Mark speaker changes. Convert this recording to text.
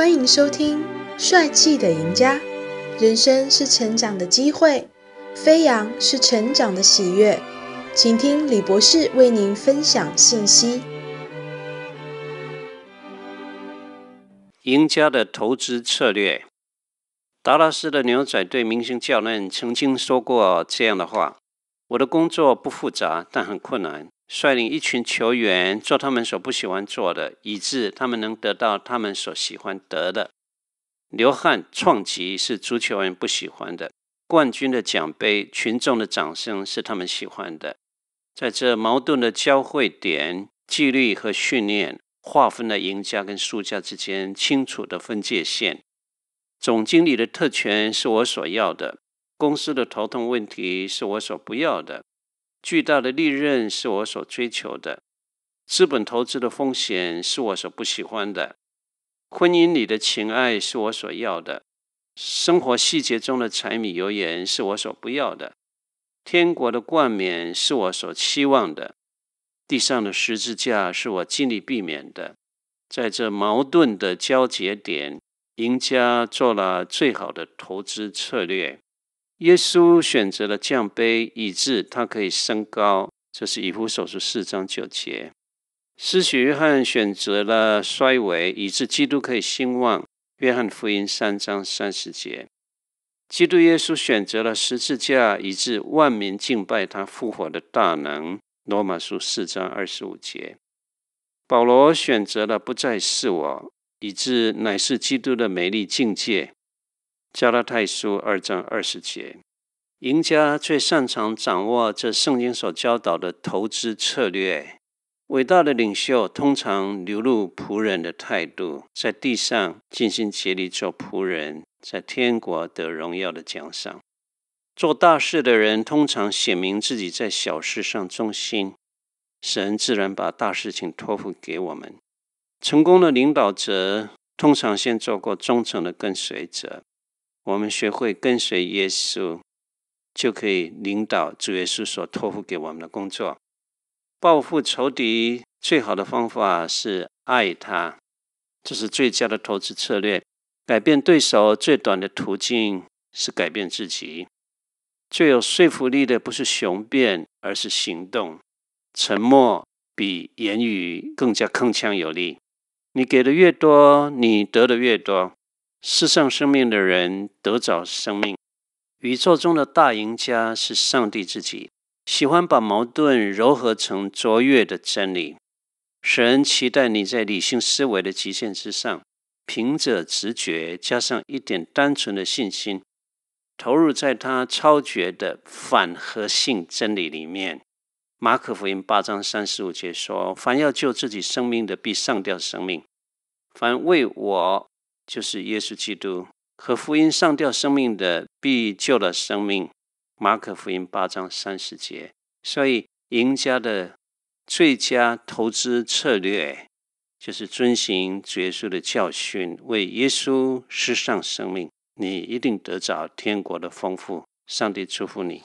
Speaker 1: 欢迎收听《帅气的赢家》。人生是成长的机会，飞扬是成长的喜悦。请听李博士为您分享信息。
Speaker 2: 赢家的投资策略。达拉斯的牛仔队明星教练曾经说过这样的话：“我的工作不复杂，但很困难。”率领一群球员做他们所不喜欢做的，以致他们能得到他们所喜欢得的。流汗创纪是足球员不喜欢的，冠军的奖杯、群众的掌声是他们喜欢的。在这矛盾的交汇点，纪律和训练划分了赢家跟输家之间清楚的分界线。总经理的特权是我所要的，公司的头痛问题是我所不要的。巨大的利润是我所追求的，资本投资的风险是我所不喜欢的，婚姻里的情爱是我所要的，生活细节中的柴米油盐是我所不要的，天国的冠冕是我所期望的，地上的十字架是我尽力避免的。在这矛盾的交节点，赢家做了最好的投资策略。耶稣选择了降卑，以致他可以升高。这是以弗所书四章九节。施洗约翰选择了衰微，以致基督可以兴旺。约翰福音三章三十节。基督耶稣选择了十字架，以致万民敬拜他复活的大能。罗马书四章二十五节。保罗选择了不再是我，以致乃是基督的美丽境界。加拉太书二章二十节，赢家最擅长掌握这圣经所教导的投资策略。伟大的领袖通常流露仆人的态度，在地上尽心竭力做仆人，在天国得荣耀的奖赏。做大事的人通常显明自己在小事上忠心，神自然把大事情托付给我们。成功的领导者通常先做过忠诚的跟随者。我们学会跟随耶稣，就可以领导主耶稣所托付给我们的工作。报复仇敌最好的方法是爱他，这是最佳的投资策略。改变对手最短的途径是改变自己。最有说服力的不是雄辩，而是行动。沉默比言语更加铿锵有力。你给的越多，你得的越多。世上生命的人得找生命。宇宙中的大赢家是上帝自己，喜欢把矛盾糅合成卓越的真理。神期待你在理性思维的极限之上，凭着直觉加上一点单纯的信心，投入在他超绝的反核性真理里面。马可福音八章三十五节说：“凡要救自己生命的，必丧掉生命；凡为我。”就是耶稣基督和福音上吊生命的，必救了生命。马可福音八章三十节。所以，赢家的最佳投资策略，就是遵循主耶稣的教训，为耶稣失丧生命。你一定得着天国的丰富。上帝祝福你。